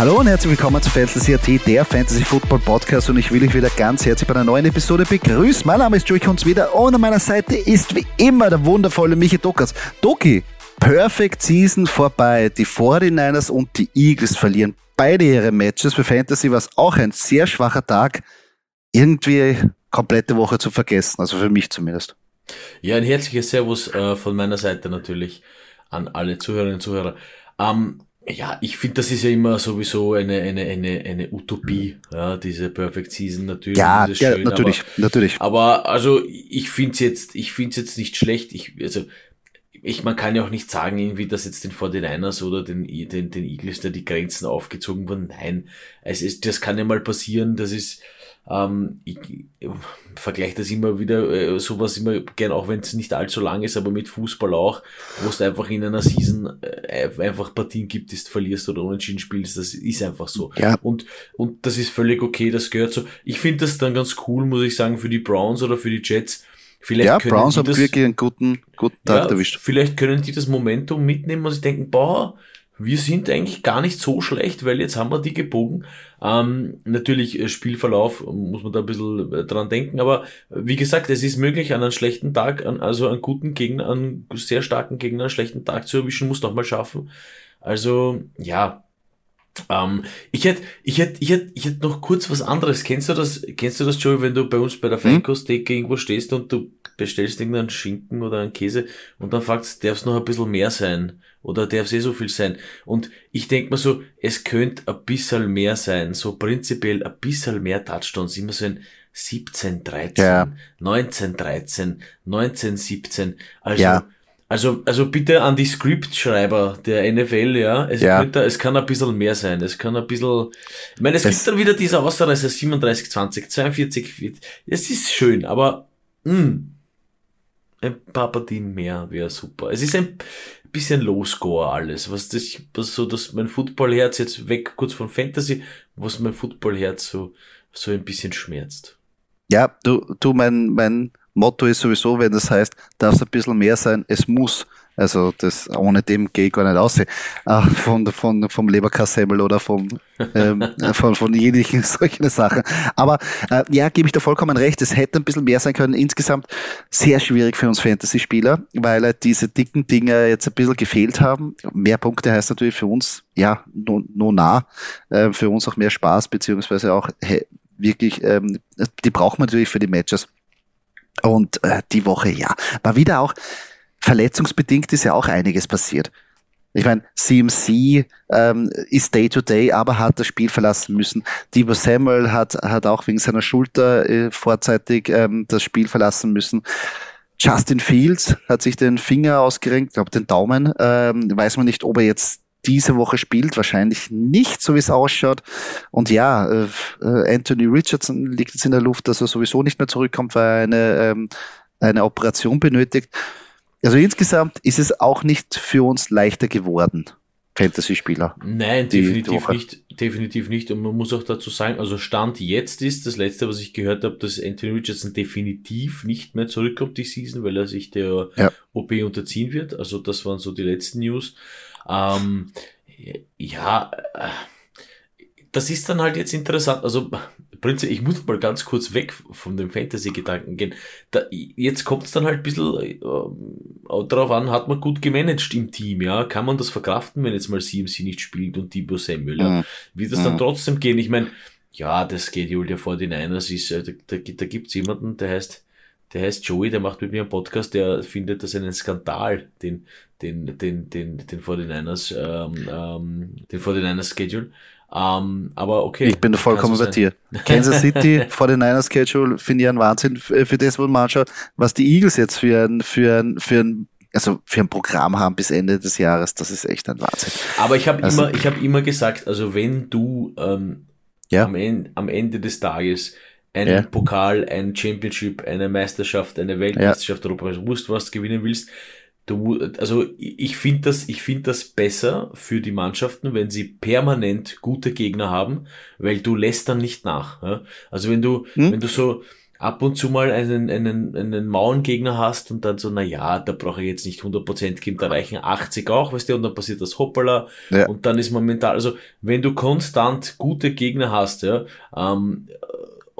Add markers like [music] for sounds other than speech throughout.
Hallo und herzlich willkommen zu Fantasy AT, der Fantasy Football Podcast und ich will euch wieder ganz herzlich bei einer neuen Episode begrüßen. Mein Name ist Joey Kunz wieder und an meiner Seite ist wie immer der wundervolle Michi Dokas. Doki, Perfect Season vorbei. Die 49ers und die Eagles verlieren beide ihre Matches. Für Fantasy war es auch ein sehr schwacher Tag. Irgendwie komplette Woche zu vergessen, also für mich zumindest. Ja, ein herzliches Servus äh, von meiner Seite natürlich an alle Zuhörerinnen und Zuhörer. Ähm, ja, ich finde, das ist ja immer sowieso eine, eine, eine, eine Utopie, ja, diese Perfect Season natürlich. Ja, ja schön, natürlich, aber, natürlich. Aber also ich finde es jetzt, ich finde jetzt nicht schlecht. Ich, also ich, man kann ja auch nicht sagen, irgendwie, dass jetzt den 49ers oder den, den, den Eagles da die Grenzen aufgezogen wurden. Nein, es ist, das kann ja mal passieren, das ist, ähm, ich, ich vergleiche das immer wieder, äh, sowas immer gern, auch wenn es nicht allzu lang ist, aber mit Fußball auch, wo es einfach in einer Season äh, einfach Partien gibt, die du verlierst oder unentschieden spielst, das ist einfach so. Ja. Und, und das ist völlig okay, das gehört so. Ich finde das dann ganz cool, muss ich sagen, für die Browns oder für die Jets. Vielleicht ja, Browns haben wirklich einen guten, guten Tag ja, erwischt. Vielleicht können die das Momentum mitnehmen und sich denken, boah, wir sind eigentlich gar nicht so schlecht, weil jetzt haben wir die gebogen. Ähm, natürlich äh, Spielverlauf muss man da ein bisschen äh, dran denken, aber wie gesagt, es ist möglich, an einem schlechten Tag, an, also einen guten Gegner, einen sehr starken Gegner, einen schlechten Tag zu erwischen, muss doch mal schaffen. Also ja, ähm, ich hätte, ich hätte, ich hätte, ich hätte noch kurz was anderes. Kennst du das, kennst du das, Joey, wenn du bei uns bei der hm? Feinkosttheke irgendwo stehst und du bestellst irgendeinen Schinken oder einen Käse und dann fragst, darf es noch ein bisschen mehr sein? Oder darf es eh so viel sein? Und ich denk mir so, es könnte ein bisschen mehr sein. So prinzipiell ein bisschen mehr Touchdowns. Immer so ein 17, 13, ja. 19, 13, 19, 17. Also, ja also, also bitte an die Scriptschreiber der NFL, ja. Es, ja. Könnte, es kann ein bisschen mehr sein. Es kann ein bisschen, ich meine, es das gibt dann wieder diese Ausreißer 37, 20, 42, 40. Es ist schön, aber, mh, hm, ein paar Partien mehr wäre super. Es ist ein bisschen Low-Score alles, was das, was so, dass mein Footballherz jetzt weg, kurz von Fantasy, was mein Footballherz so, so ein bisschen schmerzt. Ja, du, du, mein, mein, Motto ist sowieso, wenn das heißt, darf es ein bisschen mehr sein, es muss. Also das ohne dem gehe ich gar nicht aus. Ach, von, von, vom Leberkassemmel oder vom, ähm, von, von jeglichen [laughs] solchen Sachen. Aber äh, ja, gebe ich da vollkommen recht. Es hätte ein bisschen mehr sein können. Insgesamt sehr schwierig für uns Fantasy-Spieler, weil äh, diese dicken Dinge jetzt ein bisschen gefehlt haben. Mehr Punkte heißt natürlich für uns, ja, nur, nur nah, äh, für uns auch mehr Spaß, beziehungsweise auch hey, wirklich, ähm, die braucht man natürlich für die Matches. Und äh, die Woche, ja, war wieder auch verletzungsbedingt ist ja auch einiges passiert. Ich meine, CMC ähm, ist Day to Day, aber hat das Spiel verlassen müssen. Debo Samuel hat, hat auch wegen seiner Schulter äh, vorzeitig ähm, das Spiel verlassen müssen. Justin Fields hat sich den Finger ausgerenkt, glaube den Daumen. Ähm, weiß man nicht, ob er jetzt diese Woche spielt, wahrscheinlich nicht, so wie es ausschaut. Und ja, äh, Anthony Richardson liegt jetzt in der Luft, dass er sowieso nicht mehr zurückkommt, weil er eine, ähm, eine Operation benötigt. Also insgesamt ist es auch nicht für uns leichter geworden. Fantasy-Spieler. Nein, definitiv nicht, definitiv nicht. Und man muss auch dazu sagen, also Stand jetzt ist das letzte, was ich gehört habe, dass Anthony Richardson definitiv nicht mehr zurückkommt die Season, weil er sich der ja. OP unterziehen wird. Also das waren so die letzten News. Ähm, ja, äh, das ist dann halt jetzt interessant. Also, Prinzip, ich muss mal ganz kurz weg von dem Fantasy-Gedanken gehen. Da, jetzt kommt es dann halt ein bisschen äh, darauf an, hat man gut gemanagt im Team, ja? Kann man das verkraften, wenn jetzt mal CMC nicht spielt und Debo Samuel, ja? Mhm. Wird das dann mhm. trotzdem gehen? Ich meine, ja, das Schedule der 49ers ist, äh, da, da, da gibt's jemanden, der heißt, der heißt Joey, der macht mit mir einen Podcast, der findet das einen Skandal, den, den, den, den, den 49ers, ähm, ähm, den 49ers Schedule. Ähm, aber okay. Ich bin vollkommen bei dir. Kansas [laughs] City 49ers Schedule finde ich ein Wahnsinn für, für das, was man anschaut, was die Eagles jetzt für ein, für ein, für ein also für ein Programm haben bis Ende des Jahres, das ist echt ein Wahnsinn. Aber ich habe also, immer, ich habe immer gesagt, also wenn du ähm, ja. am, Ende, am Ende des Tages einen ja. Pokal, ein Championship, eine Meisterschaft, eine Weltmeisterschaft, ja. Europa, wusst, was du gewinnen willst. Du, also ich finde das, ich finde das besser für die Mannschaften, wenn sie permanent gute Gegner haben, weil du lässt dann nicht nach. Ja? Also wenn du, hm? wenn du so ab und zu mal einen, einen, einen Mauerngegner hast und dann so, na ja, da brauche ich jetzt nicht 100% geben, da reichen 80 auch, weißt du, und dann passiert das Hoppala ja. und dann ist man mental, also wenn du konstant gute Gegner hast, ja, ähm,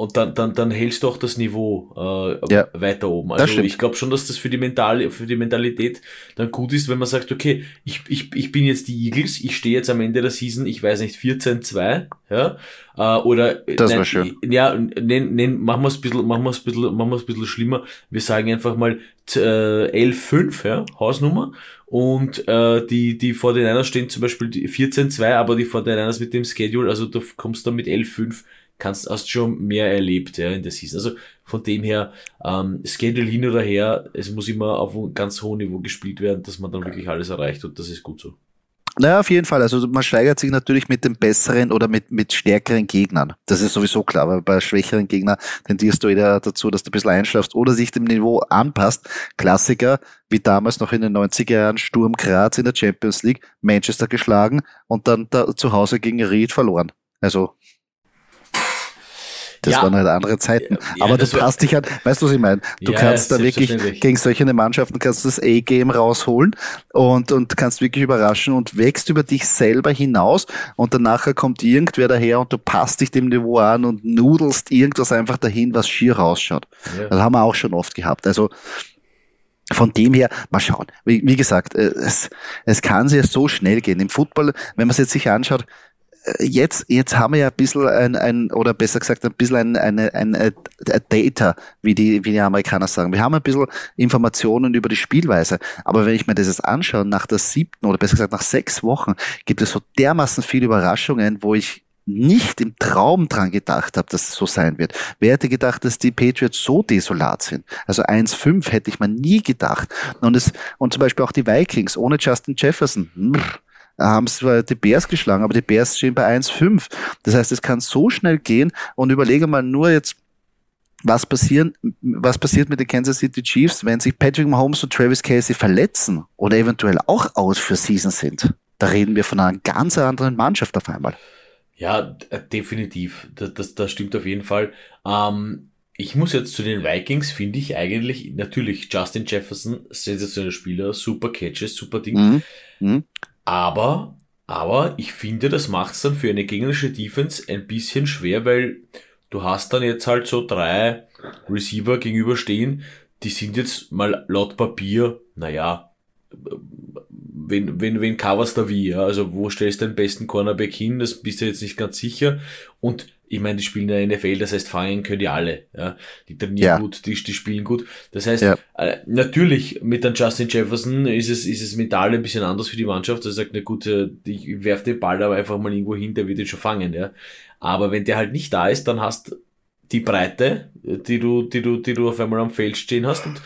und dann, dann, dann hältst du auch das Niveau äh, ja, weiter oben. Also ich glaube schon, dass das für die, Mental, für die Mentalität dann gut ist, wenn man sagt, okay, ich, ich, ich bin jetzt die Eagles, ich stehe jetzt am Ende der Season, ich weiß nicht, 14-2, ja, äh, oder das war schön. ja, nenn, nenn, machen wir es ein bisschen, machen wir es ein bisschen, machen wir es ein bisschen schlimmer. Wir sagen einfach mal äh, 11-5, ja, Hausnummer. Und äh, die, die 49ers stehen zum Beispiel 14-2, aber die 49ers mit dem Schedule, also du kommst dann mit 11-5 kannst, hast schon mehr erlebt ja, in der Season. Also von dem her, ähm, Schedule hin oder her, es muss immer auf einem ganz hohen Niveau gespielt werden, dass man dann wirklich alles erreicht und das ist gut so. Naja, auf jeden Fall. Also man steigert sich natürlich mit den besseren oder mit, mit stärkeren Gegnern. Das ist sowieso klar, weil bei schwächeren Gegnern tendierst du eher dazu, dass du ein bisschen einschlafst oder sich dem Niveau anpasst. Klassiker, wie damals noch in den 90er Jahren, Sturm Graz in der Champions League, Manchester geschlagen und dann da zu Hause gegen Ried verloren. Also das ja. waren halt andere Zeiten. Ja, Aber du passt dich halt, weißt du, was ich meine? Du ja, kannst da wirklich gegen solche Mannschaften kannst du das A-Game rausholen und, und kannst wirklich überraschen und wächst über dich selber hinaus und danach kommt irgendwer daher und du passt dich dem Niveau an und nudelst irgendwas einfach dahin, was schier rausschaut. Das haben wir auch schon oft gehabt. Also, von dem her, mal schauen. Wie, wie gesagt, äh, es, es kann sehr so schnell gehen. Im Football, wenn man es jetzt sich anschaut, jetzt, jetzt haben wir ja ein bisschen ein, ein oder besser gesagt ein bisschen ein, eine, ein, ein Data, wie die, wie die Amerikaner sagen. Wir haben ein bisschen Informationen über die Spielweise. Aber wenn ich mir das jetzt anschaue, nach der siebten oder besser gesagt nach sechs Wochen, gibt es so dermaßen viele Überraschungen, wo ich nicht im Traum dran gedacht habe, dass es so sein wird. Wer hätte gedacht, dass die Patriots so desolat sind? Also 1-5 hätte ich mir nie gedacht. Und es, und zum Beispiel auch die Vikings ohne Justin Jefferson. Mh haben zwar die Bears geschlagen, aber die Bears stehen bei 1,5. Das heißt, es kann so schnell gehen und überlege mal nur jetzt, was passieren, was passiert mit den Kansas City Chiefs, wenn sich Patrick Mahomes und Travis Casey verletzen oder eventuell auch aus für Season sind? Da reden wir von einer ganz anderen Mannschaft auf einmal. Ja, definitiv. Das, das, das stimmt auf jeden Fall. Ähm, ich muss jetzt zu den Vikings, finde ich eigentlich, natürlich Justin Jefferson, sensationeller Spieler, super Catches, super Ding. Mhm. Mhm. Aber, aber ich finde, das macht es dann für eine gegnerische Defense ein bisschen schwer, weil du hast dann jetzt halt so drei Receiver gegenüberstehen, die sind jetzt mal laut Papier, naja, wen, wen, wen coverst da wie, ja? Also wo stellst du den besten Cornerback hin? Das bist du jetzt nicht ganz sicher. Und ich meine, die spielen in der NFL, das heißt, fangen können die alle. Ja? Die trainieren ja. gut, die, die spielen gut. Das heißt, ja. äh, natürlich mit einem Justin Jefferson ist es, ist es mental ein bisschen anders für die Mannschaft. Er sagt, na gut, äh, ich werfe den Ball aber einfach mal irgendwo hin, der wird ihn schon fangen. Ja? Aber wenn der halt nicht da ist, dann hast die Breite, die du, die du, die du auf einmal am Feld stehen hast und,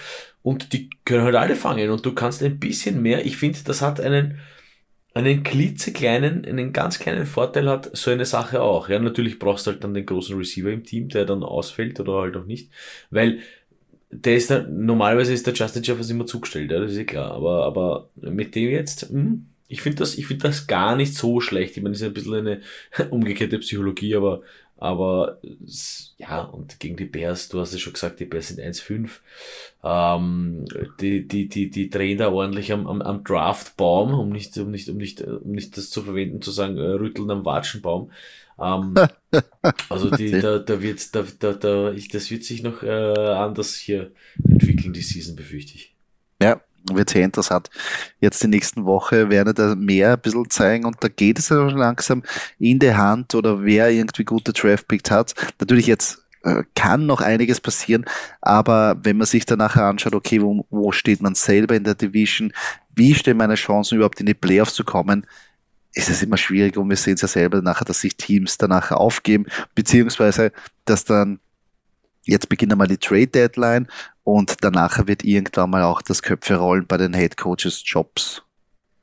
und die können halt alle fangen und du kannst ein bisschen mehr. Ich finde, das hat einen, einen klitzekleinen, einen ganz kleinen Vorteil hat so eine Sache auch. Ja, natürlich brauchst du halt dann den großen Receiver im Team, der dann ausfällt oder halt auch nicht, weil der ist da, normalerweise ist der Justin Jefferson immer zugestellt, ja, das ist ja klar, aber, aber mit dem jetzt, mh, hm, ich finde das, ich finde das gar nicht so schlecht. Ich meine, das ist ein bisschen eine [laughs] umgekehrte Psychologie, aber aber ja, und gegen die Bears, du hast es schon gesagt, die Bears sind 1-5. Ähm, die, die, die, die drehen da ordentlich am, am, am Draftbaum, um nicht, um nicht, um nicht, um nicht das zu verwenden, zu sagen, äh, rütteln am Watschenbaum. Ähm, [laughs] also die, da, da wird, da, da, da, ich, das wird sich noch äh, anders hier entwickeln, die Season, befürchte ich. Ja, wird sehr interessant. Jetzt die nächsten Woche werden da mehr ein bisschen zeigen und da geht es ja langsam in der Hand oder wer irgendwie gute Draft-Picks hat. Natürlich jetzt äh, kann noch einiges passieren, aber wenn man sich danach anschaut, okay, wo, wo steht man selber in der Division, wie stehen meine Chancen überhaupt in die Playoffs zu kommen, ist es immer schwierig und wir sehen es ja selber nachher, dass sich Teams danach aufgeben, beziehungsweise dass dann jetzt beginnt einmal die Trade Deadline und danach wird irgendwann mal auch das Köpfe rollen bei den Head Coaches Jobs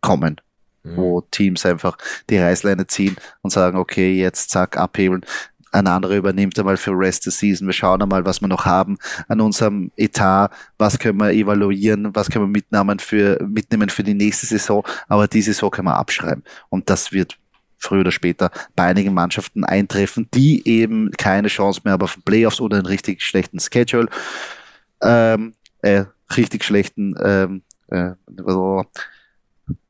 kommen, mhm. wo Teams einfach die Reißleine ziehen und sagen, okay, jetzt zack, abhebeln. Ein anderer übernimmt einmal für Rest the Season. Wir schauen einmal, was wir noch haben an unserem Etat. Was können wir evaluieren? Was können wir mitnehmen für, mitnehmen für die nächste Saison? Aber die Saison können wir abschreiben. Und das wird früher oder später bei einigen Mannschaften eintreffen, die eben keine Chance mehr haben auf Playoffs oder einen richtig schlechten Schedule, ähm, äh, richtig schlechten, ähm, äh,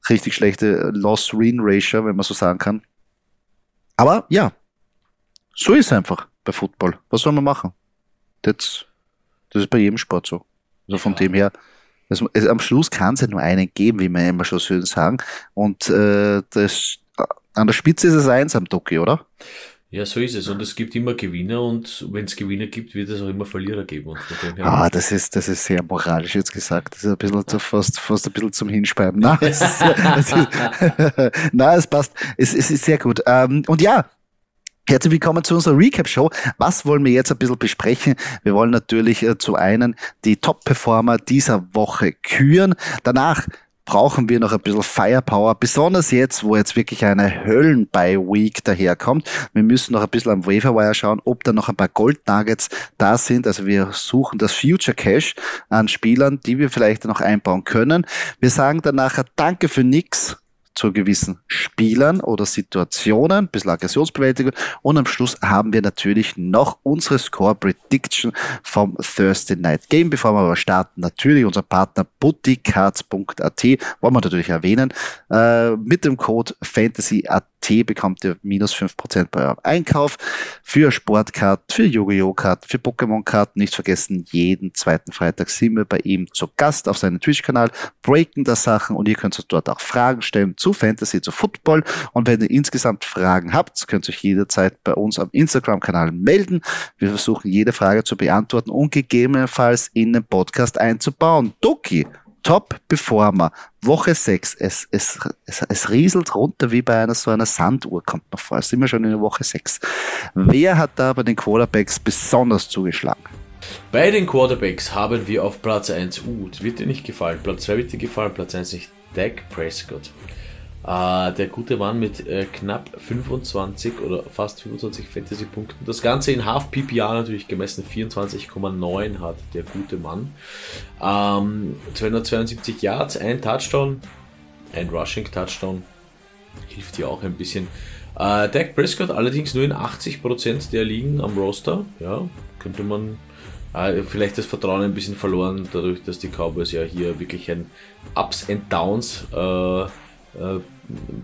richtig schlechte Loss-Win-Ratio, wenn man so sagen kann. Aber ja, so ist es einfach bei Football. Was soll man machen? Das, das ist bei jedem Sport so. Also von ja. dem her, also, am Schluss kann es ja nur einen geben, wie wir immer schon schön sagen. Und äh, das, an der Spitze ist es eins am Doki, oder? Ja, so ist es. Und es gibt immer Gewinner und wenn es Gewinner gibt, wird es auch immer Verlierer geben. ah, das ist, das ist sehr moralisch jetzt gesagt. Das ist ein bisschen zu, fast, fast ein bisschen zum Hinspeiben. Nein, [laughs] es, ist, es, ist, nein, es passt. Es, es ist sehr gut. Ähm, und ja, Herzlich willkommen zu unserer Recap-Show. Was wollen wir jetzt ein bisschen besprechen? Wir wollen natürlich äh, zu einen die Top-Performer dieser Woche küren. Danach brauchen wir noch ein bisschen Firepower, besonders jetzt, wo jetzt wirklich eine Höllen-By-Week daherkommt. Wir müssen noch ein bisschen am Waverwire schauen, ob da noch ein paar Gold-Nuggets da sind. Also wir suchen das Future Cash an Spielern, die wir vielleicht noch einbauen können. Wir sagen dann nachher Danke für nix zu gewissen Spielern oder Situationen, ein bisschen Aggressionsbewältigung und am Schluss haben wir natürlich noch unsere Score Prediction vom Thursday Night Game. Bevor wir aber starten, natürlich unser Partner bootycards.at, wollen wir natürlich erwähnen, äh, mit dem Code FANTASYAT bekommt ihr minus 5% bei eurem Einkauf für Sportkarten, für Yu-Gi-Oh! Karten, für Pokémon-Karten. Nicht vergessen, jeden zweiten Freitag sind wir bei ihm zu Gast auf seinem Twitch-Kanal, breaken da Sachen und ihr könnt uns dort auch Fragen stellen zu Fantasy, zu Football. Und wenn ihr insgesamt Fragen habt, könnt ihr euch jederzeit bei uns am Instagram-Kanal melden. Wir versuchen jede Frage zu beantworten und gegebenenfalls in den Podcast einzubauen. Doki, Top-Performer, Woche 6, es, es, es, es rieselt runter wie bei einer so einer Sanduhr, kommt noch vor. Sind wir schon in der Woche 6. Wer hat da bei den Quarterbacks besonders zugeschlagen? Bei den Quarterbacks haben wir auf Platz 1, uh, wird dir nicht gefallen, Platz 2 wird dir gefallen, Platz 1 nicht, Dak Prescott. Uh, der gute Mann mit äh, knapp 25 oder fast 25 Fantasy-Punkten. Das Ganze in Half PPA natürlich gemessen 24,9 hat der gute Mann. Ähm, 272 Yards, ein Touchdown, ein Rushing Touchdown. Hilft hier auch ein bisschen. Äh, Dak Prescott allerdings nur in 80% der Ligen am Roster. Ja, könnte man äh, vielleicht das Vertrauen ein bisschen verloren, dadurch, dass die Cowboys ja hier wirklich ein Ups and Downs äh, äh,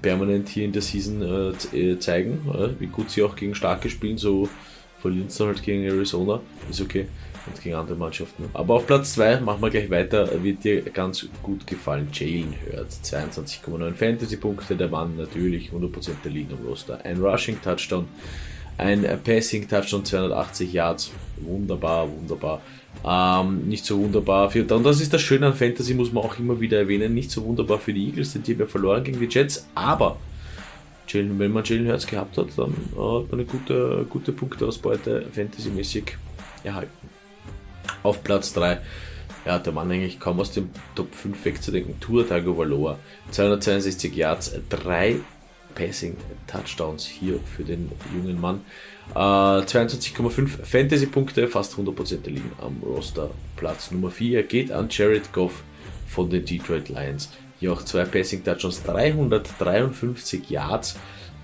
permanent hier in der Season äh, äh zeigen, äh, wie gut sie auch gegen starke spielen, so verlieren sie halt gegen Arizona, ist okay, und gegen andere Mannschaften. Aber auf Platz 2 machen wir gleich weiter, wird dir ganz gut gefallen, Jalen Hurts, 22,9 Fantasy-Punkte, der Mann natürlich 100% der Lead am Roster, ein Rushing-Touchdown, ein Passing-Touchdown, 280 Yards, wunderbar, wunderbar. Ähm, nicht so wunderbar für. Und das ist das Schöne an Fantasy, muss man auch immer wieder erwähnen. Nicht so wunderbar für die Eagles, denn die haben ja verloren gegen die Jets. Aber wenn man Jalen Hurts gehabt hat, dann hat man eine gute, gute Punkteausbeute fantasymäßig erhalten. Auf Platz 3 ja, der Mann eigentlich kaum aus dem Top 5 wegzudenken. Tour Tagovailoa, 262 Yards, 3 Passing Touchdowns hier für den jungen Mann. Äh, 22,5 Fantasy-Punkte, fast 100% der liegen am Roster. Platz Nummer 4 geht an Jared Goff von den Detroit Lions. Hier auch zwei Passing Touchdowns, 353 Yards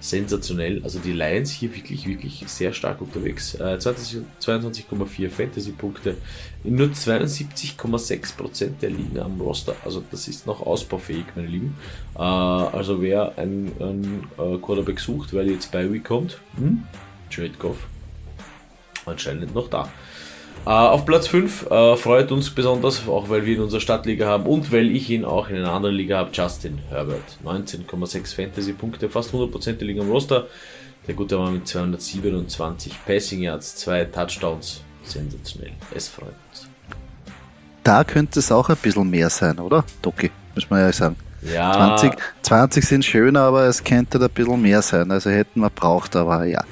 sensationell. Also die Lions hier wirklich, wirklich sehr stark unterwegs. Äh, 22,4 Fantasy-Punkte in nur 72,6% der Ligen am Roster. Also das ist noch ausbaufähig, meine Lieben. Äh, also wer einen, einen äh, Quarterback sucht, weil jetzt bei Week kommt, hm? Trade Goff anscheinend noch da. Uh, auf Platz 5 uh, äh, freut uns besonders, auch weil wir in unserer Stadtliga haben und weil ich ihn auch in einer anderen Liga habe, Justin Herbert. 19,6 Fantasy-Punkte, fast 100% der Liga im Roster. Der gute Mann mit 227 Passing Yards, zwei Touchdowns. Sensationell. Es freut uns. Da könnte es auch ein bisschen mehr sein, oder? Doki, muss man ja sagen. Ja. 20, 20 sind schön, aber es könnte da ein bisschen mehr sein. Also hätten wir braucht, aber ja.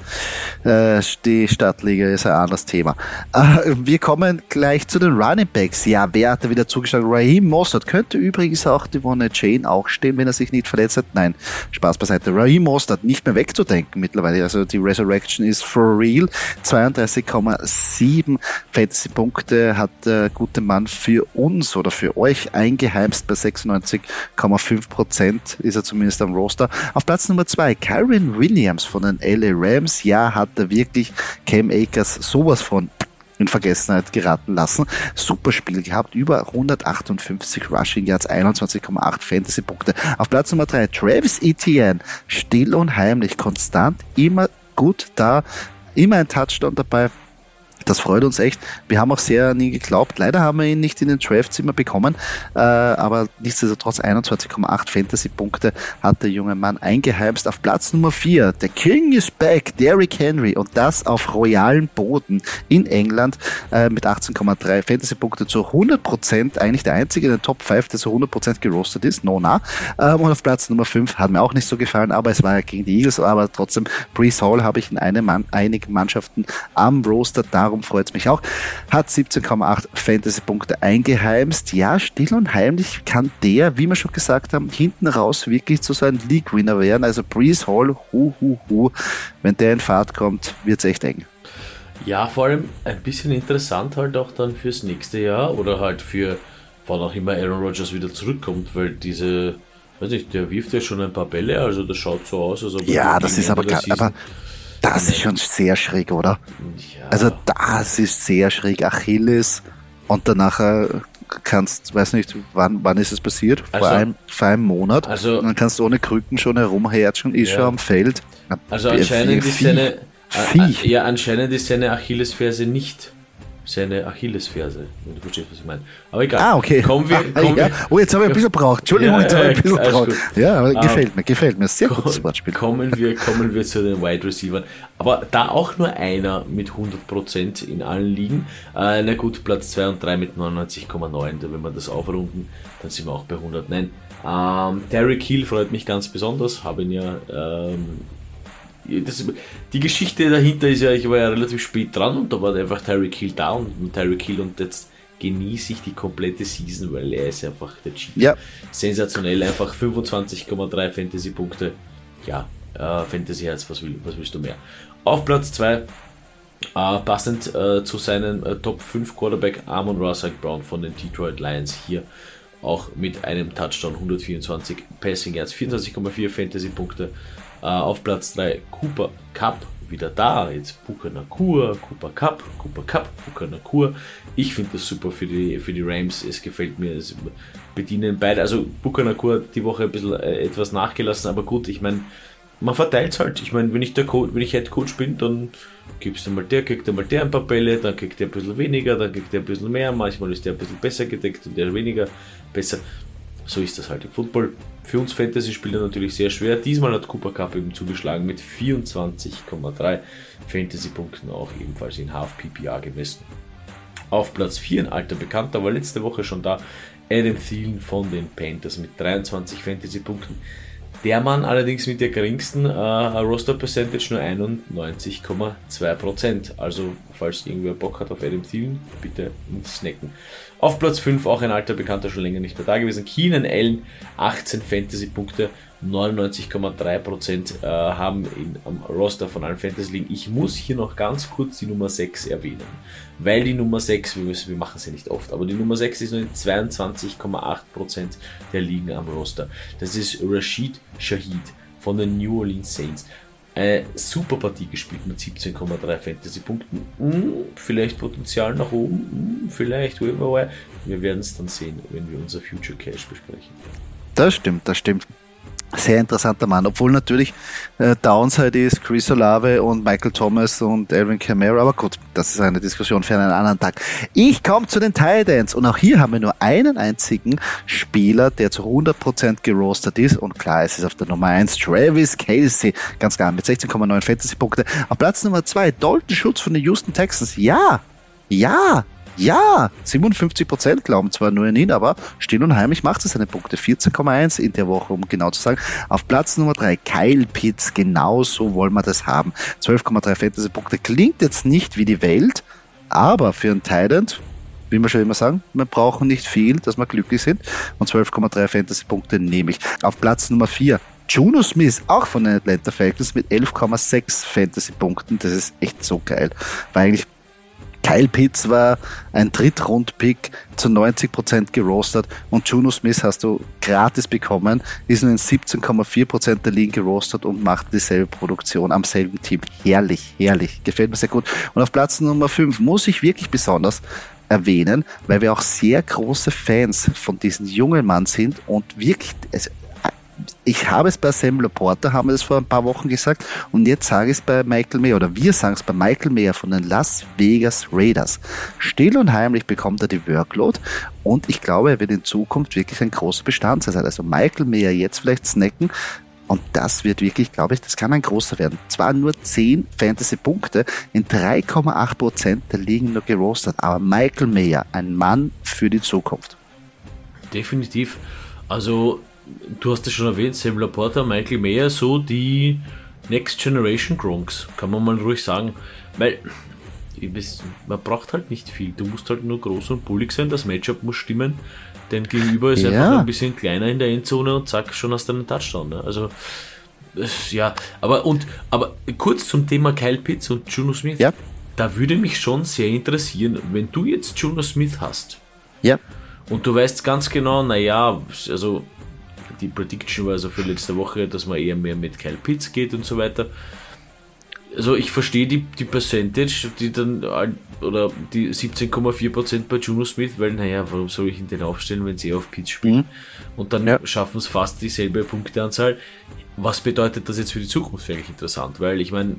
Äh, die Stadtliga ist ein anderes Thema. Äh, wir kommen gleich zu den Running Backs. Ja, wer hat da wieder zugeschlagen? Raheem Mossad könnte übrigens auch die Wonne Jane auch stehen, wenn er sich nicht verletzt hat. Nein, Spaß beiseite. Raheem Mossad nicht mehr wegzudenken mittlerweile. Also die Resurrection ist for real. 32,7 Fantasy-Punkte hat der gute Mann für uns oder für euch eingeheimst bei 96,5 5% ist er zumindest am Roster. Auf Platz Nummer 2, Kyron Williams von den LA Rams. Ja, hat er wirklich Cam Akers sowas von in Vergessenheit geraten lassen. Super Spiel gehabt, über 158 Rushing Yards, 21,8 Fantasy-Punkte. Auf Platz Nummer 3 Travis Etienne, still und heimlich, konstant, immer gut da, immer ein Touchdown dabei. Das freut uns echt. Wir haben auch sehr an ihn geglaubt. Leider haben wir ihn nicht in den Drafts immer bekommen, äh, aber nichtsdestotrotz 21,8 Fantasy-Punkte hat der junge Mann eingeheimst. Auf Platz Nummer 4, der King is back, Derrick Henry und das auf royalen Boden in England äh, mit 18,3 Fantasy-Punkte zu 100%, eigentlich der einzige in den Top 5, der zu 100% gerostet ist, Nona. Ähm, und auf Platz Nummer 5 hat mir auch nicht so gefallen, aber es war ja gegen die Eagles, aber trotzdem, Brees Hall habe ich in eine Mann, einigen Mannschaften am Roster darum darum freut es mich auch. Hat 17,8 Fantasy-Punkte eingeheimst. Ja, still und heimlich kann der, wie wir schon gesagt haben, hinten raus wirklich zu so einem League-Winner werden. Also Breeze Hall, hu, hu, hu. Wenn der in Fahrt kommt, wird es echt eng. Ja, vor allem ein bisschen interessant halt auch dann fürs nächste Jahr oder halt für, wann auch immer Aaron Rodgers wieder zurückkommt, weil diese, weiß nicht, der wirft ja schon ein paar Bälle, also das schaut so aus, als ob Ja, das ist aber, aber das ist schon sehr schräg, oder? Ja. Also das ist sehr schräg. Achilles und danach äh, kannst, weiß nicht, wann, wann ist es passiert? Also, vor, einem, vor einem Monat. Also, und dann kannst du ohne Krücken schon herumherrschen, ist ja. schon am Feld. Also anscheinend ist seine, äh, ja, anscheinend ist seine Achillesferse nicht seine Achillesferse, wenn du verstehst, was ich meine. Aber egal. Ah, okay. Kommen wir, ah, kommen ja. wir, oh, jetzt habe ich ein bisschen braucht. Entschuldigung, ja, jetzt habe ich ein bisschen braucht. Ja, aber um, gefällt mir, gefällt mir. Sehr gutes Wortspiel. Kommen wir, kommen wir zu den Wide Receivers. Aber da auch nur einer mit 100% in allen Ligen. Äh, na gut, Platz 2 und 3 mit 99,9. Wenn wir das aufrunden, dann sind wir auch bei 100. Nein. Ähm, Derek Hill freut mich ganz besonders. Habe ihn ja ähm, das, die Geschichte dahinter ist ja, ich war ja relativ spät dran und da war einfach Tyreek Hill da und Tyreek Hill und jetzt genieße ich die komplette Season, weil er ist einfach der Cheat. Ja. Sensationell, einfach 25,3 Fantasy-Punkte. Ja, äh, Fantasy Herz, was, will, was willst du mehr? Auf Platz 2, äh, passend äh, zu seinem äh, Top 5 Quarterback Amon Russell Brown von den Detroit Lions hier auch mit einem Touchdown 124 Passing Yards, 24,4 Fantasy-Punkte. Äh, auf Platz 3 Cooper Cup, wieder da. Jetzt Puka Nakur, Cooper Cup, Cooper Cup, Puka Nakur. Ich finde das super für die, für die Rams. Es gefällt mir. Es bedienen beide. Also Puka Nakur die Woche ein bisschen äh, etwas nachgelassen, aber gut, ich meine, man verteilt es halt. Ich meine, wenn ich der Co wenn ich Head Coach bin, dann gibst du mal der, kriegt mal der ein paar Bälle, dann kriegt der ein bisschen weniger, dann kriegt der ein bisschen mehr, manchmal ist der ein bisschen besser gedeckt und der weniger besser. So ist das halt im Football. Für uns Fantasy-Spieler natürlich sehr schwer. Diesmal hat Cooper Cup eben zugeschlagen mit 24,3 Fantasy-Punkten, auch ebenfalls in Half PPA gemessen. Auf Platz 4 ein alter Bekannter, war letzte Woche schon da, Adam Thielen von den Panthers mit 23 Fantasy-Punkten. Der Mann allerdings mit der geringsten äh, Roster Percentage nur 91,2%. Also, falls irgendwer Bock hat auf Adam Thielen, bitte snacken. Auf Platz 5 auch ein alter Bekannter, schon länger nicht mehr da gewesen. Keenan Allen, 18 Fantasy-Punkte, 99,3% äh, haben in, am Roster von allen Fantasy-Ligen. Ich muss hier noch ganz kurz die Nummer 6 erwähnen, weil die Nummer 6, wir, müssen, wir machen sie nicht oft, aber die Nummer 6 ist nur in 22,8% der Ligen am Roster. Das ist Rashid Shahid von den New Orleans Saints eine super Partie gespielt mit 17,3 Fantasy-Punkten. Hm, vielleicht Potenzial nach oben, hm, vielleicht Waiver Wir werden es dann sehen, wenn wir unser Future Cash besprechen. Das stimmt, das stimmt sehr interessanter Mann, obwohl natürlich äh, Downside ist Chris Olave und Michael Thomas und Alvin Kamara, aber gut, das ist eine Diskussion für einen anderen Tag. Ich komme zu den Titans und auch hier haben wir nur einen einzigen Spieler, der zu 100% gerostet ist. Und klar, es ist auf der Nummer 1 Travis Casey, ganz klar, mit 16,9 Fantasy-Punkte. Auf Platz Nummer 2 Dalton Schutz von den Houston Texans, ja, ja, ja, 57 Prozent glauben zwar nur an ihn, aber still und heimlich macht er seine Punkte. 14,1 in der Woche, um genau zu sagen. Auf Platz Nummer 3 Kyle Pitts, genau so wollen wir das haben. 12,3 Fantasy-Punkte. Klingt jetzt nicht wie die Welt, aber für einen Thailand, wie wir schon immer sagen, wir brauchen nicht viel, dass wir glücklich sind. Und 12,3 Fantasy-Punkte nehme ich. Auf Platz Nummer 4 Juno Smith, auch von den Atlanta Falcons, mit 11,6 Fantasy-Punkten. Das ist echt so geil. Weil eigentlich Kyle Pitts war ein Drittrund-Pick zu 90% gerostet und Juno Smith hast du gratis bekommen, ist nur in 17,4% der Ligen gerostet und macht dieselbe Produktion am selben Team. Herrlich, herrlich. Gefällt mir sehr gut. Und auf Platz Nummer 5 muss ich wirklich besonders erwähnen, weil wir auch sehr große Fans von diesem jungen Mann sind und wirklich, also ich habe es bei Sam Laporta, haben wir das vor ein paar Wochen gesagt, und jetzt sage ich es bei Michael Mayer, oder wir sagen es bei Michael Mayer von den Las Vegas Raiders. Still und heimlich bekommt er die Workload und ich glaube, er wird in Zukunft wirklich ein großer Bestandteil sein. Also Michael Mayer jetzt vielleicht snacken, und das wird wirklich, glaube ich, das kann ein großer werden. Zwar nur 10 Fantasy-Punkte, in 3,8 Prozent der Ligen nur gerostet, aber Michael Mayer, ein Mann für die Zukunft. Definitiv. Also du hast es schon erwähnt, Sam Laporta, Michael Mayer, so die Next Generation Gronks, kann man mal ruhig sagen. Weil man braucht halt nicht viel. Du musst halt nur groß und bullig sein, das Matchup muss stimmen. Denn gegenüber ist ja. einfach ein bisschen kleiner in der Endzone und zack, schon hast du einen Touchdown. Ne? Also, ja, aber und aber kurz zum Thema Kyle Pitts und Juno Smith. Ja. Da würde mich schon sehr interessieren, wenn du jetzt Juno Smith hast. Ja. Und du weißt ganz genau, naja, also die Prediction war also für letzte Woche, dass man eher mehr mit Kyle Pitts geht und so weiter. Also ich verstehe die, die Percentage, die dann oder die 17,4% bei Juno Smith, weil naja, warum soll ich ihn denn aufstellen, wenn sie auf Pitts spielen? Mhm. Und dann ja. schaffen es fast dieselbe Punkteanzahl. Was bedeutet das jetzt für die Zukunft? Wäre interessant, weil ich meine,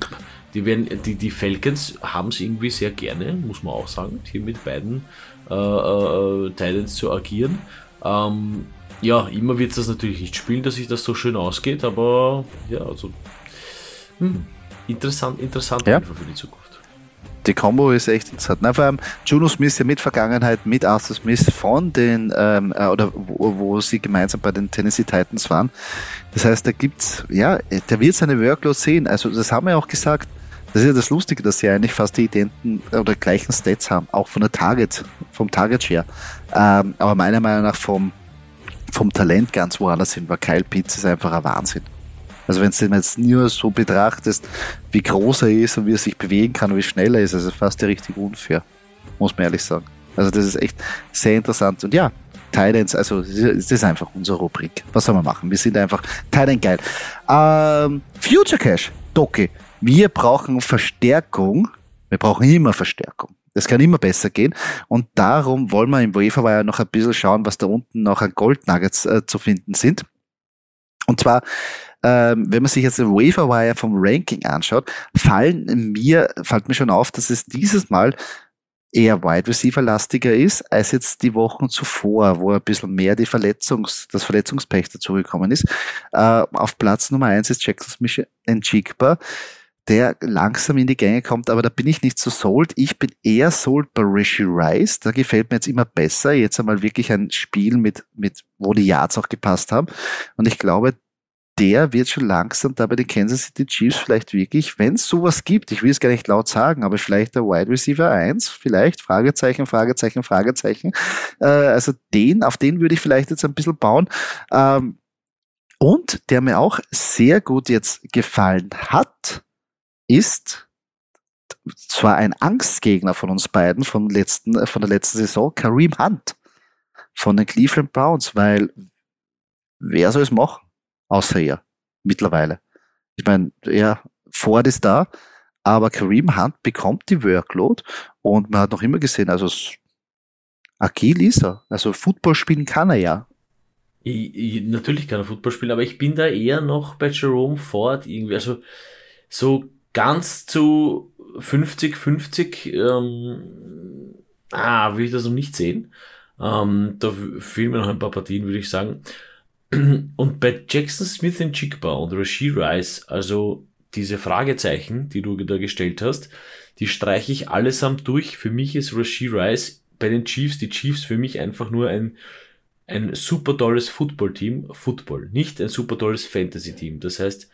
die werden, die, die Falcons haben es irgendwie sehr gerne, muss man auch sagen, hier mit beiden äh, äh, Titans zu agieren. Ähm, ja, immer wird es das natürlich nicht spielen, dass sich das so schön ausgeht, aber ja, also hm, interessant, interessant ja. für die Zukunft. Die Combo ist echt interessant. Na, vor allem Juno Smith ja mit Vergangenheit mit Arthur Smith von den, ähm, äh, oder wo, wo, sie gemeinsam bei den Tennessee Titans waren. Das heißt, da gibt's, ja, der wird seine Workload sehen. Also, das haben wir auch gesagt. Das ist ja das Lustige, dass sie eigentlich fast die identen oder gleichen Stats haben, auch von der Target, vom Target Share. Ähm, aber meiner Meinung nach vom, vom Talent ganz woanders sind, weil Kyle Pitts ist einfach ein Wahnsinn. Also wenn du ihn jetzt nur so betrachtest, wie groß er ist und wie er sich bewegen kann und wie schnell er ist, also fast ja richtig unfair, muss man ehrlich sagen. Also das ist echt sehr interessant. Und ja, Titans, also das ist einfach unsere Rubrik. Was soll man machen? Wir sind einfach Titan geil. Ähm, Future Cash, Doki. Wir brauchen Verstärkung. Wir brauchen immer Verstärkung. Das kann immer besser gehen. Und darum wollen wir im Waferwire noch ein bisschen schauen, was da unten noch an Goldnuggets äh, zu finden sind. Und zwar, ähm, wenn man sich jetzt den Waferwire vom Ranking anschaut, fallen mir, fällt mir schon auf, dass es dieses Mal eher Wide Receiver lastiger ist als jetzt die Wochen zuvor, wo ein bisschen mehr die Verletzungs, das Verletzungspech dazugekommen ist. Äh, auf Platz Nummer eins ist Jackson Smith Njigba der langsam in die Gänge kommt, aber da bin ich nicht so sold. Ich bin eher sold bei Rishi Rice. Da gefällt mir jetzt immer besser. Jetzt einmal wirklich ein Spiel mit, mit, wo die Yards auch gepasst haben. Und ich glaube, der wird schon langsam da bei den Kansas City Chiefs vielleicht wirklich, wenn es sowas gibt, ich will es gar nicht laut sagen, aber vielleicht der Wide Receiver 1, vielleicht, Fragezeichen, Fragezeichen, Fragezeichen. Äh, also den, auf den würde ich vielleicht jetzt ein bisschen bauen. Ähm, und der mir auch sehr gut jetzt gefallen hat, ist zwar ein Angstgegner von uns beiden von, letzten, von der letzten Saison, Kareem Hunt von den Cleveland Browns, weil wer soll es machen, außer er mittlerweile. Ich meine, ja, Ford ist da, aber Kareem Hunt bekommt die Workload und man hat noch immer gesehen, also agil ist er. Also Football spielen kann er ja. Ich, ich, natürlich kann er Football spielen, aber ich bin da eher noch bei Jerome Ford irgendwie. Also so ganz zu 50-50 ähm, ah, will ich das noch nicht sehen. Ähm, da fehlen mir noch ein paar Partien, würde ich sagen. [clears throat] Und bei Jackson Smith und Chigba und Rashid Rice, also diese Fragezeichen, die du da gestellt hast, die streiche ich allesamt durch. Für mich ist Rashid Rice bei den Chiefs, die Chiefs für mich einfach nur ein, ein super tolles Football-Team. Football, nicht ein super tolles Fantasy-Team. Das heißt,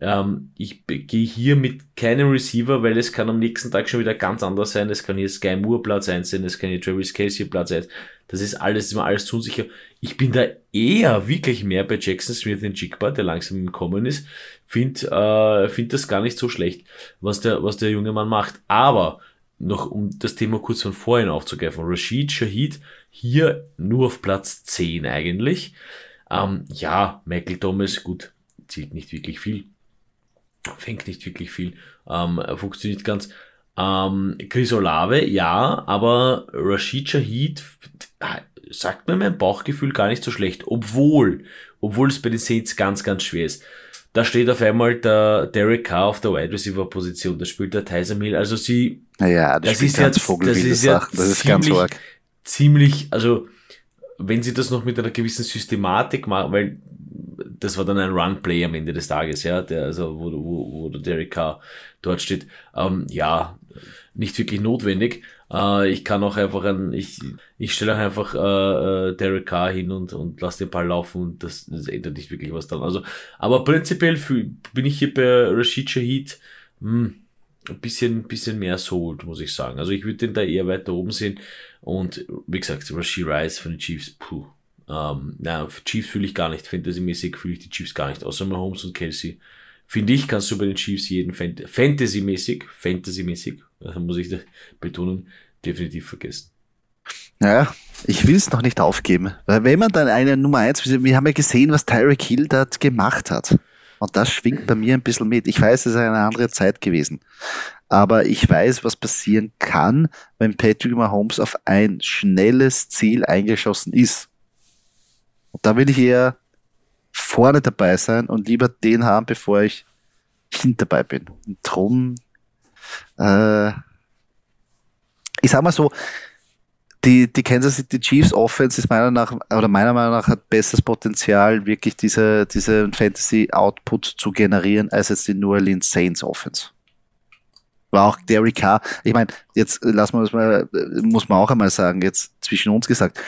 ähm, ich gehe hier mit keinem Receiver, weil es kann am nächsten Tag schon wieder ganz anders sein. Es kann hier Sky Moore Platz 1 sein, es kann hier Travis Casey Platz 1. Das ist alles, ist immer alles zu unsicher. Ich bin da eher wirklich mehr bei Jackson Smith in Jigba, der langsam im Kommen ist. Find, äh, find das gar nicht so schlecht, was der, was der junge Mann macht. Aber noch um das Thema kurz von vorhin aufzugreifen, Rashid Shahid hier nur auf Platz 10 eigentlich. Ähm, ja, Michael Thomas, gut, zielt nicht wirklich viel, fängt nicht wirklich viel, ähm, funktioniert ganz. Ähm, Chris Olave, ja, aber Rashid Shahid sagt mir mein Bauchgefühl gar nicht so schlecht, obwohl, obwohl es bei den Saints ganz, ganz schwer ist. Da steht auf einmal der Derek Carr auf der Wide Receiver Position, da spielt der Tyson Hill, also sie, naja, das, das ist ganz ja, das ist ja das ist ziemlich, ganz arg. ziemlich, also, wenn sie das noch mit einer gewissen Systematik machen, weil das war dann ein Run-Play am Ende des Tages, ja, der, also wo, wo, wo der Derek Carr dort steht. Ähm, ja, nicht wirklich notwendig. Äh, ich kann auch einfach ein, ich, ich stelle einfach äh, äh, Derek Carr hin und, und lasse den Ball laufen und das, das ändert nicht wirklich was dann. Also, aber prinzipiell für, bin ich hier bei Rashid Shahid hm, ein bisschen, bisschen mehr sold, muss ich sagen. Also ich würde den da eher weiter oben sehen. Und wie gesagt, Rashid Rice von den Chiefs, puh. Ähm, na, Chiefs fühle ich gar nicht. Fantasy-mäßig fühle ich die Chiefs gar nicht. Außer Mahomes und Kelsey. Finde ich, kannst du bei den Chiefs jeden Fant Fantasy-mäßig, Fantasy-mäßig, muss ich betonen, definitiv vergessen. Naja, ich will es noch nicht aufgeben. Weil wenn man dann eine Nummer eins, wir haben ja gesehen, was Tyreek Hill dort gemacht hat. Und das schwingt bei mir ein bisschen mit. Ich weiß, es ist eine andere Zeit gewesen. Aber ich weiß, was passieren kann, wenn Patrick Mahomes auf ein schnelles Ziel eingeschossen ist. Da will ich eher vorne dabei sein und lieber den haben, bevor ich hinter dabei bin. Und drum, äh, ich sag mal so, die, die Kansas City Chiefs Offense ist meiner nach, oder meiner Meinung nach hat besseres Potenzial, wirklich diese, diese Fantasy Output zu generieren, als jetzt die New Orleans Saints Offense. War auch Derek Carr. Ich meine, jetzt lassen wir das mal, muss man auch einmal sagen, jetzt zwischen uns gesagt.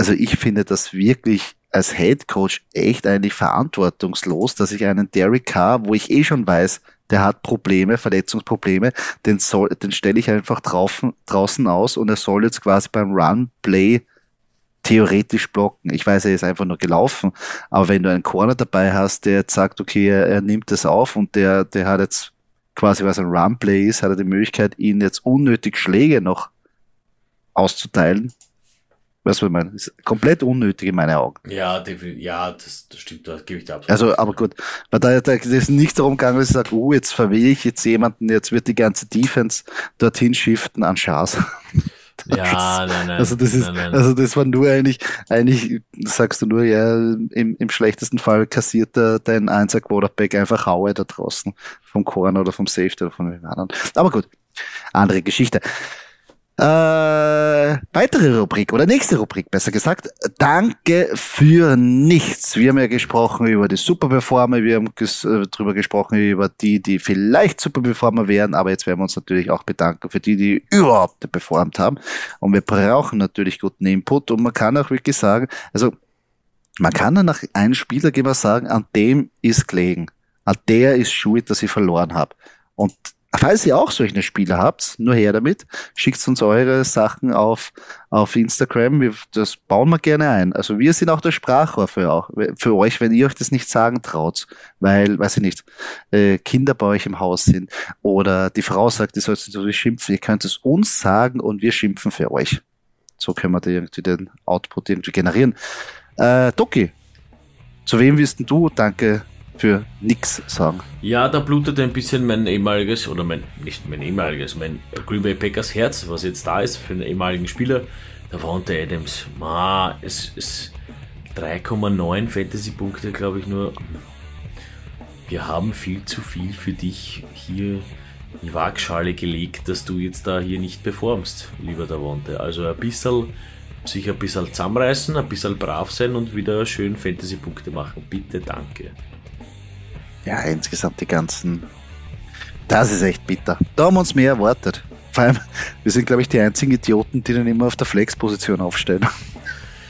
Also ich finde das wirklich als Head Coach echt eigentlich verantwortungslos, dass ich einen Derek Carr, wo ich eh schon weiß, der hat Probleme, Verletzungsprobleme, den den stelle ich einfach draußen, draußen aus und er soll jetzt quasi beim Run Play theoretisch blocken. Ich weiß, er ist einfach nur gelaufen, aber wenn du einen Corner dabei hast, der jetzt sagt, okay, er, er nimmt das auf und der, der hat jetzt quasi, was ein Run Play ist, hat er die Möglichkeit, ihn jetzt unnötig Schläge noch auszuteilen, Weißt du, ich meine? Das ist komplett unnötig in meinen Augen. Ja, ja das, das stimmt, da gebe ich dir absolut. Also, aber gut, weil da, da ist nicht darum gegangen, dass ich sage, oh, jetzt verwehe ich jetzt jemanden, jetzt wird die ganze Defense dorthin shiften an Chance. [laughs] Ja, nein, nein. Also das ist, nein, nein. also das war nur eigentlich, eigentlich sagst du nur, ja, im, im schlechtesten Fall kassiert der, dein Einser Quarterback einfach Haue da draußen vom Korn oder vom Safety oder von den anderen. Aber gut, andere Geschichte. Äh, weitere Rubrik oder nächste Rubrik, besser gesagt. Danke für nichts. Wir haben ja gesprochen über die Superperformer, wir haben ges äh, drüber gesprochen über die, die vielleicht Superperformer wären, aber jetzt werden wir uns natürlich auch bedanken für die, die überhaupt performt haben. Und wir brauchen natürlich guten Input und man kann auch wirklich sagen, also man kann dann nach einem Spieler sagen, an dem ist gelegen. An der ist schuld, dass ich verloren habe. Und Falls ihr auch solche Spieler habt, nur her damit, schickt uns eure Sachen auf, auf Instagram. Wir, das bauen wir gerne ein. Also wir sind auch der Sprachrohr für, für euch, wenn ihr euch das nicht sagen traut, weil, weiß ich nicht, äh, Kinder bei euch im Haus sind oder die Frau sagt, ihr sollt so schimpfen. Ihr könnt es uns sagen und wir schimpfen für euch. So können wir da irgendwie den Output irgendwie generieren. Äh, Doki, zu wem wirst du Danke für nix sagen. Ja, da blutet ein bisschen mein ehemaliges, oder mein, nicht mein ehemaliges, mein Green Bay Packers Herz, was jetzt da ist für einen ehemaligen Spieler. Unter Adams. Ma, es ist 3,9 Fantasy-Punkte, glaube ich, nur. Wir haben viel zu viel für dich hier in Waagschale gelegt, dass du jetzt da hier nicht performst, lieber Davonte. Also ein bisschen, sich ein bisschen zusammenreißen, ein bisschen brav sein und wieder schön Fantasy-Punkte machen. Bitte, danke ja, insgesamt die ganzen. Das ist echt bitter. Da haben wir uns mehr erwartet. Vor allem, [laughs] wir sind, glaube ich, die einzigen Idioten, die dann immer auf der Flex-Position aufstellen.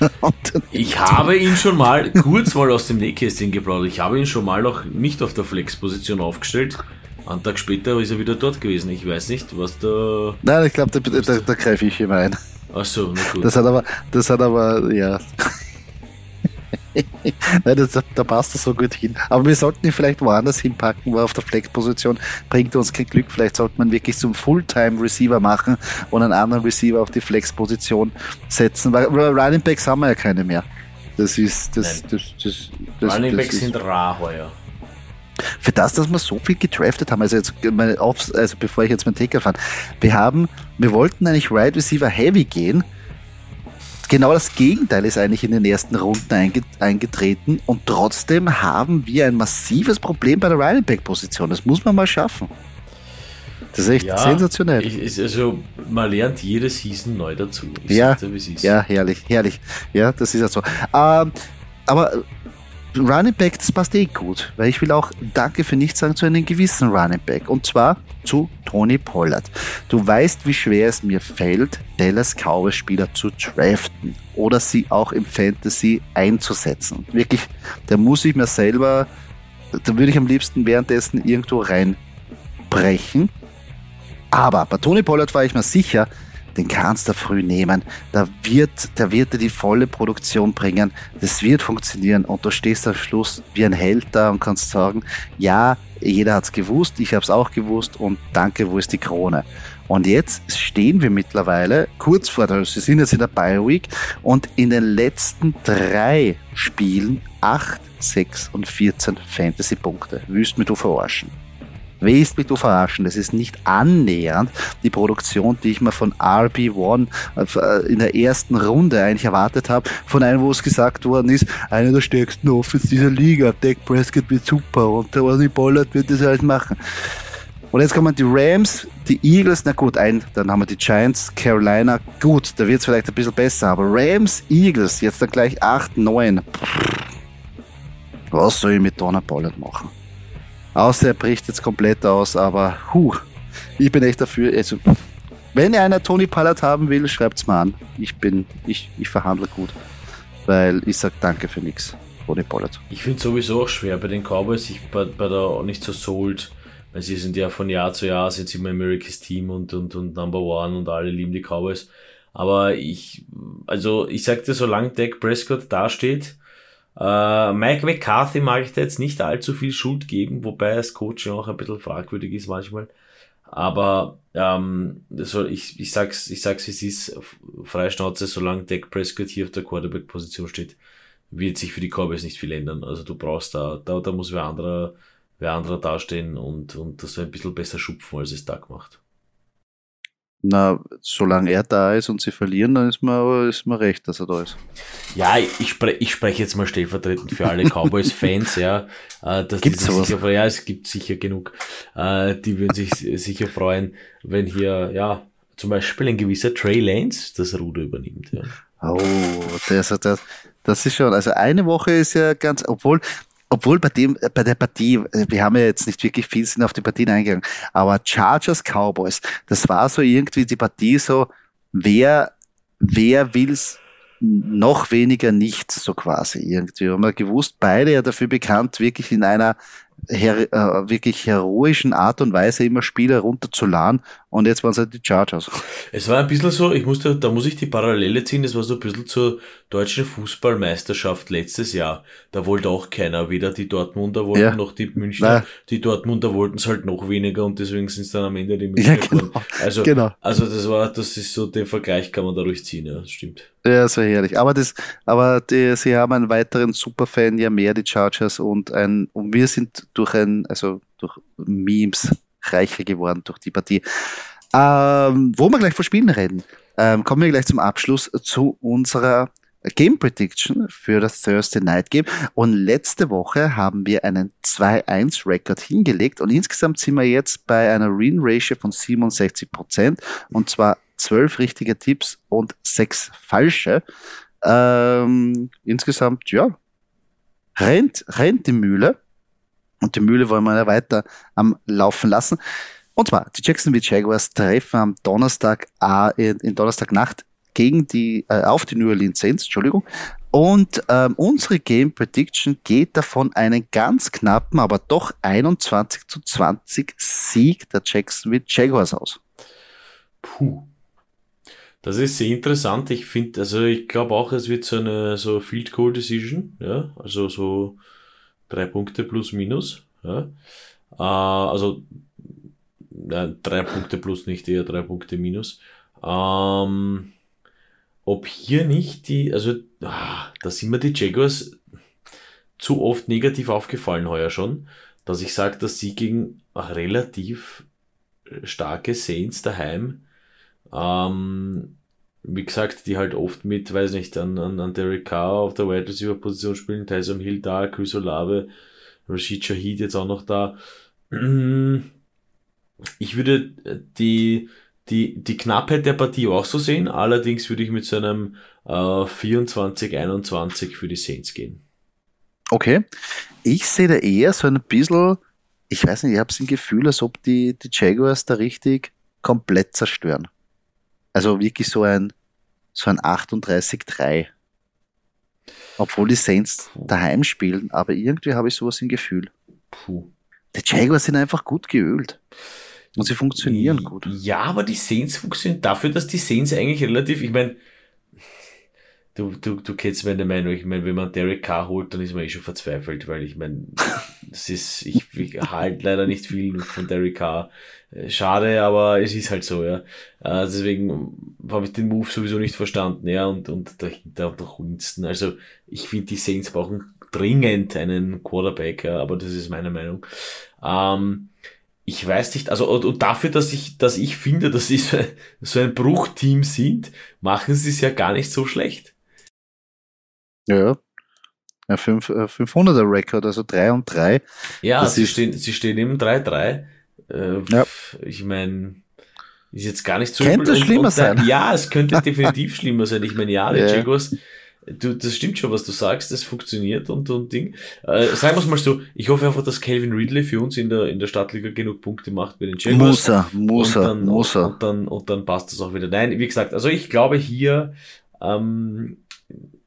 [laughs] ich habe ihn schon mal kurz mal aus dem Nähkästchen geplaudert. Ich habe ihn schon mal noch nicht auf der Flex-Position aufgestellt. Einen Tag später ist er wieder dort gewesen. Ich weiß nicht, was da. Nein, ich glaube, da, da, da greife ich immer ein. Ach so, na gut. Das hat aber, das hat aber, ja. [laughs] Nein, das, da passt das so gut hin. Aber wir sollten ihn vielleicht woanders hinpacken, weil auf der Flex-Position bringt uns kein Glück. Vielleicht sollte man wirklich zum Fulltime-Receiver machen und einen anderen Receiver auf die Flex-Position setzen, weil Running Backs haben wir ja keine mehr. Das ist, das, das, das, das Running Backs sind rar heuer. Für das, dass wir so viel gedraftet haben, also jetzt meine Aufs, also bevor ich jetzt mein Taker fand, wir haben, wir wollten eigentlich Wide Receiver Heavy gehen, Genau das Gegenteil ist eigentlich in den ersten Runden eingetreten und trotzdem haben wir ein massives Problem bei der Running Back Position. Das muss man mal schaffen. Das ist echt ja, sensationell. Ich, also man lernt jede Season neu dazu. Ich ja, dir, ja, herrlich, herrlich. Ja, das ist ja so. Ähm, aber Running Back, das passt eh gut, weil ich will auch Danke für nichts sagen zu einem gewissen Running Back und zwar zu Tony Pollard. Du weißt, wie schwer es mir fällt, Dallas Cowboys Spieler zu draften oder sie auch im Fantasy einzusetzen. Wirklich, da muss ich mir selber, da würde ich am liebsten währenddessen irgendwo reinbrechen. Aber bei Tony Pollard war ich mir sicher, den kannst du früh nehmen. Da wird, der wird dir die volle Produktion bringen. Das wird funktionieren und du stehst am Schluss wie ein Held da und kannst sagen, ja, jeder hat es gewusst, ich habe es auch gewusst und danke, wo ist die Krone? Und jetzt stehen wir mittlerweile kurz vor der, sie sind jetzt in der Bio Week und in den letzten drei Spielen 8, 6 und 14 Fantasy-Punkte. Wüsst mir du verarschen. Du verarschen? Das ist nicht annähernd die Produktion, die ich mir von RB1 äh, in der ersten Runde eigentlich erwartet habe. Von einem, wo es gesagt worden ist, einer der stärksten Offens dieser Liga. Dak Prescott wird super und der Ronnie Pollard wird das halt machen. Und jetzt kommen die Rams, die Eagles, na gut, ein, dann haben wir die Giants, Carolina, gut, da wird es vielleicht ein bisschen besser, aber Rams, Eagles, jetzt dann gleich 8, 9. Was soll ich mit Donner Pollard machen? Außer er bricht jetzt komplett aus, aber huh, ich bin echt dafür. Also, wenn einer Tony Pollard haben will, schreibt's mal an. Ich bin, ich, ich verhandle gut. Weil ich sag danke für nichts. Tony Pollard. Ich finde sowieso auch schwer bei den Cowboys, sich bei, bei der nicht so sold, weil sie sind ja von Jahr zu Jahr sind sie immer America's Team und, und, und Number One und alle lieben die Cowboys. Aber ich, also ich sagte, solange Dak Prescott dasteht, äh, Mike McCarthy mag ich da jetzt nicht allzu viel Schuld geben, wobei das Coaching auch ein bisschen fragwürdig ist manchmal. Aber ähm, soll, ich, ich sag's, ich sag's wie es ist, Freischnauze, solange Dak Prescott hier auf der Quarterback-Position steht, wird sich für die Cowboys nicht viel ändern. Also du brauchst da, da, da muss wer anderer, wer anderer dastehen und, und das ein bisschen besser schupfen, als es Doug macht. Na, solange er da ist und sie verlieren, dann ist mir, ist mir recht, dass er da ist. Ja, ich, spre ich spreche jetzt mal stellvertretend für alle Cowboys-Fans, ja. [laughs] Äh, dass Gibt's die sich sicher, ja, es gibt sicher genug. Äh, die würden sich sicher freuen, wenn hier, ja, zum Beispiel ein gewisser Trey Lance das Ruder übernimmt. Ja. Oh, das, das, das ist schon, also eine Woche ist ja ganz, obwohl obwohl bei dem, bei der Partie, äh, wir haben ja jetzt nicht wirklich viel sind auf die Partien eingegangen, aber Chargers Cowboys, das war so irgendwie die Partie so, wer, wer will's noch weniger nicht, so quasi irgendwie. Wir haben ja gewusst, beide ja dafür bekannt, wirklich in einer her, äh, wirklich heroischen Art und Weise immer Spiele runterzuladen und jetzt waren es halt die Chargers. Es war ein bisschen so, ich musste, da muss ich die Parallele ziehen, das war so ein bisschen zur deutschen Fußballmeisterschaft letztes Jahr. Da wollte auch keiner, weder die Dortmunder wollten ja. noch die Münchner. Nein. Die Dortmunder wollten es halt noch weniger und deswegen sind es dann am Ende die Münchner ja, genau. Also, genau. also das war, das ist so, den Vergleich kann man dadurch ziehen, ja, das stimmt. Ja, so herrlich. Aber das, aber die, sie haben einen weiteren Superfan ja mehr, die Chargers und ein, und wir sind durch ein, also durch Memes reicher geworden durch die Partie. Ähm, wo wir gleich vor Spielen reden, ähm, kommen wir gleich zum Abschluss zu unserer Game Prediction für das Thursday Night Game. Und letzte Woche haben wir einen 2-1-Rekord hingelegt und insgesamt sind wir jetzt bei einer Win Ratio von 67 Prozent und zwar 12 richtige Tipps und 6 falsche. Ähm, insgesamt, ja, rennt, rennt die Mühle. Und die Mühle wollen wir ja weiter am Laufen lassen. Und zwar, die Jacksonville Jaguars treffen am Donnerstag, äh, in Donnerstagnacht gegen die, äh, auf die New Orleans Saints, Entschuldigung. Und ähm, unsere Game Prediction geht davon einen ganz knappen, aber doch 21 zu 20 Sieg der Jacksonville Jaguars aus. Puh. Das ist sehr interessant. Ich finde, also ich glaube auch, es wird so eine so Field Goal Decision, ja, also so drei Punkte plus minus, ja. Äh, also ja, drei Punkte plus nicht eher drei Punkte minus. Ähm, ob hier nicht die, also ah, da sind mir die Jaguars zu oft negativ aufgefallen heuer schon, dass ich sage, dass sie gegen relativ starke Saints daheim ähm, wie gesagt, die halt oft mit, weiß nicht, an, an, an Derek Carr auf der Wide Receiver Position spielen, Tyson Hill da, Chris Olave, Rashid Shahid jetzt auch noch da. Ich würde die, die, die Knappheit der Partie auch so sehen, allerdings würde ich mit so einem äh, 24-21 für die Saints gehen. Okay. Ich sehe da eher so ein bisschen, ich weiß nicht, ich habe so ein Gefühl, als ob die, die Jaguars da richtig komplett zerstören. Also wirklich so ein, so ein 38-3. Obwohl die Saints daheim spielen, aber irgendwie habe ich sowas im Gefühl. Puh. Die Jaguars sind einfach gut geölt. Und sie funktionieren gut. Ja, aber die Saints funktionieren dafür, dass die Saints eigentlich relativ, ich meine, du, du, du kennst meine Meinung. Ich meine, wenn man Derek Carr holt, dann ist man eh schon verzweifelt, weil ich meine, das ist, ich, ich halte leider nicht viel von Derek Carr. Äh, schade, aber es ist halt so, ja. Äh, deswegen habe ich den Move sowieso nicht verstanden, ja, und, und dahinter noch Winston. Also, ich finde, die Saints brauchen dringend einen Quarterback, ja, aber das ist meine Meinung. Ähm, ich weiß nicht, also und dafür, dass ich, dass ich finde, dass sie so, so ein Bruchteam sind, machen sie es ja gar nicht so schlecht. Ja. ja 500er äh, Rekord, also 3 und 3. Ja, sie stehen, sie stehen im 3-3. Äh, ja. Ich meine, ist jetzt gar nicht so Könnte übel. schlimmer und, und sein. ja, es könnte definitiv schlimmer sein. Ich meine, ja, die ja. Jaguars, du, das stimmt schon, was du sagst, das funktioniert und, und Ding. Äh, sagen wir es mal so, ich hoffe einfach, dass Calvin Ridley für uns in der, in der Stadtliga genug Punkte macht bei den Jaguars. Muss er, muss er, und dann, muss er. Und dann, und dann passt das auch wieder. Nein, wie gesagt, also ich glaube hier, ähm,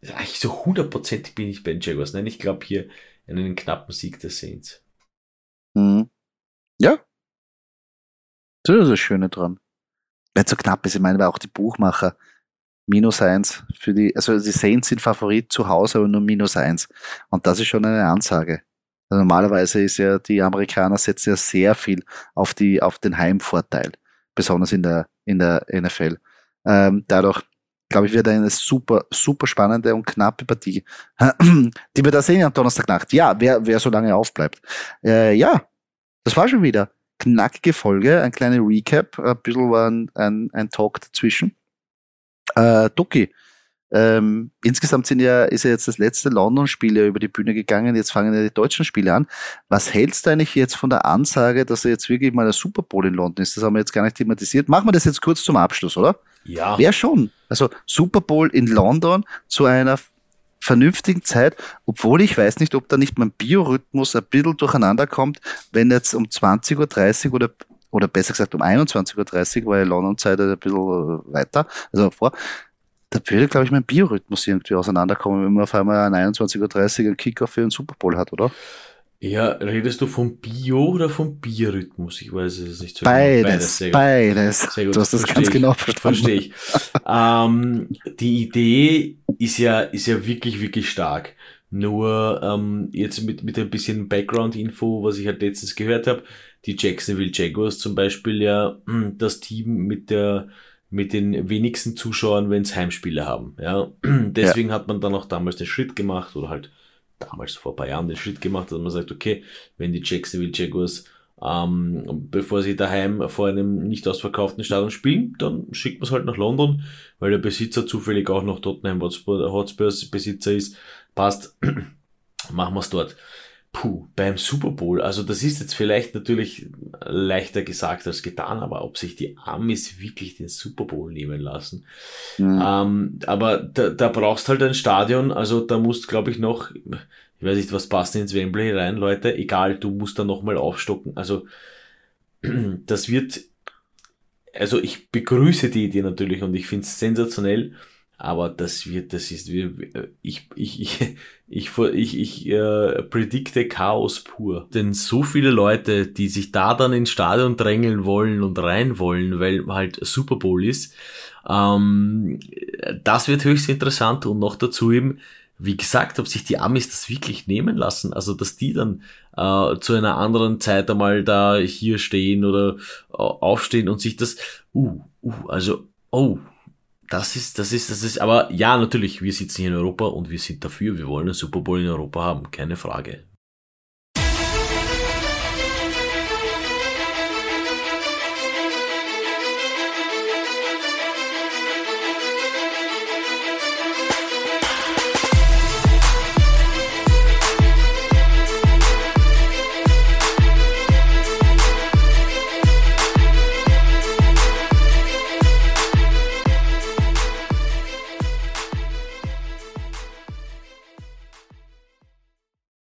eigentlich so hundertprozentig bin ich bei den Jaguars. Nein, ich glaube hier in einen knappen Sieg der Saints. Mhm. Ja. Das ist das Schöne dran. Nicht so knapp ist, ich meine, weil auch die Buchmacher minus eins für die, also die Saints sind Favorit zu Hause, aber nur minus eins. Und das ist schon eine Ansage. Also normalerweise ist ja, die Amerikaner setzen ja sehr viel auf die, auf den Heimvorteil. Besonders in der, in der NFL. Ähm, dadurch glaube ich, wird eine super, super spannende und knappe Partie, [clears throat] die wir da sehen am Donnerstagnacht. Ja, wer, wer so lange aufbleibt. Äh, ja, das war schon wieder. Knackige Folge, ein kleiner Recap, ein bisschen ein, ein, ein Talk dazwischen. Äh, Ducky, ähm, insgesamt sind ja, ist ja jetzt das letzte London-Spiel ja über die Bühne gegangen, jetzt fangen ja die deutschen Spiele an. Was hältst du eigentlich jetzt von der Ansage, dass er jetzt wirklich mal der Super Bowl in London ist? Das haben wir jetzt gar nicht thematisiert. Machen wir das jetzt kurz zum Abschluss, oder? Ja. Wer schon? Also Super Bowl in London zu einer vernünftigen Zeit, obwohl ich weiß nicht, ob da nicht mein Biorhythmus ein bisschen durcheinander kommt, wenn jetzt um 20.30 Uhr oder oder besser gesagt um 21.30 Uhr, weil London-Zeit ein bisschen weiter, also vor, da würde, glaube ich, mein Biorhythmus irgendwie auseinanderkommen, wenn man auf einmal an 21.30 Uhr einen Kicker für einen Super Bowl hat, oder? Ja, redest du vom Bio oder vom Biorhythmus? Ich weiß es nicht so Beides, genau. beides. beides. Sehr gut. Du hast das Versteh ganz ich. genau verstanden. Verstehe ich. ähm, die Idee ist ja, ist ja wirklich, wirklich stark. Nur ähm, jetzt mit, mit ein bisschen Background-Info, was ich halt letztens gehört habe, die Jacksonville Jaguars zum Beispiel ja das Team mit der mit den wenigsten Zuschauern, wenn es Heimspiele haben. Ja, [clears throat] deswegen ja. hat man dann auch damals den Schritt gemacht oder halt damals vor ein paar Jahren den Schritt gemacht, dass man sagt, okay, wenn die Jacksonville Jaguars ähm, bevor sie daheim vor einem nicht ausverkauften Stadion spielen, dann schickt man es halt nach London, weil der Besitzer zufällig auch noch Tottenham Hotspurs Besitzer ist. Passt, [clears throat] machen wir es dort. Puh, beim Super Bowl, also das ist jetzt vielleicht natürlich leichter gesagt als getan, aber ob sich die Amis wirklich den Super Bowl nehmen lassen. Mhm. Ähm, aber da, da brauchst halt ein Stadion, also da musst, glaube ich, noch, ich weiß nicht, was passt ins Wembley rein, Leute, egal, du musst da nochmal aufstocken. Also [clears throat] das wird, also ich begrüße die Idee natürlich und ich finde es sensationell, Aber das wird, das ist, ich, ich, ich, [laughs] ich, ich, ich äh, predikte Chaos pur. Denn so viele Leute, die sich da dann ins Stadion drängeln wollen und rein wollen, weil halt Super Bowl ist, ähm, das wird höchst interessant und noch dazu eben, wie gesagt, ob sich die Amis das wirklich nehmen lassen, also dass die dann äh, zu einer anderen Zeit einmal da hier stehen oder äh, aufstehen und sich das, uh, uh, also, oh, das ist, das ist, das ist, aber ja, natürlich, wir sitzen hier in Europa und wir sind dafür, wir wollen einen Super Bowl in Europa haben, keine Frage.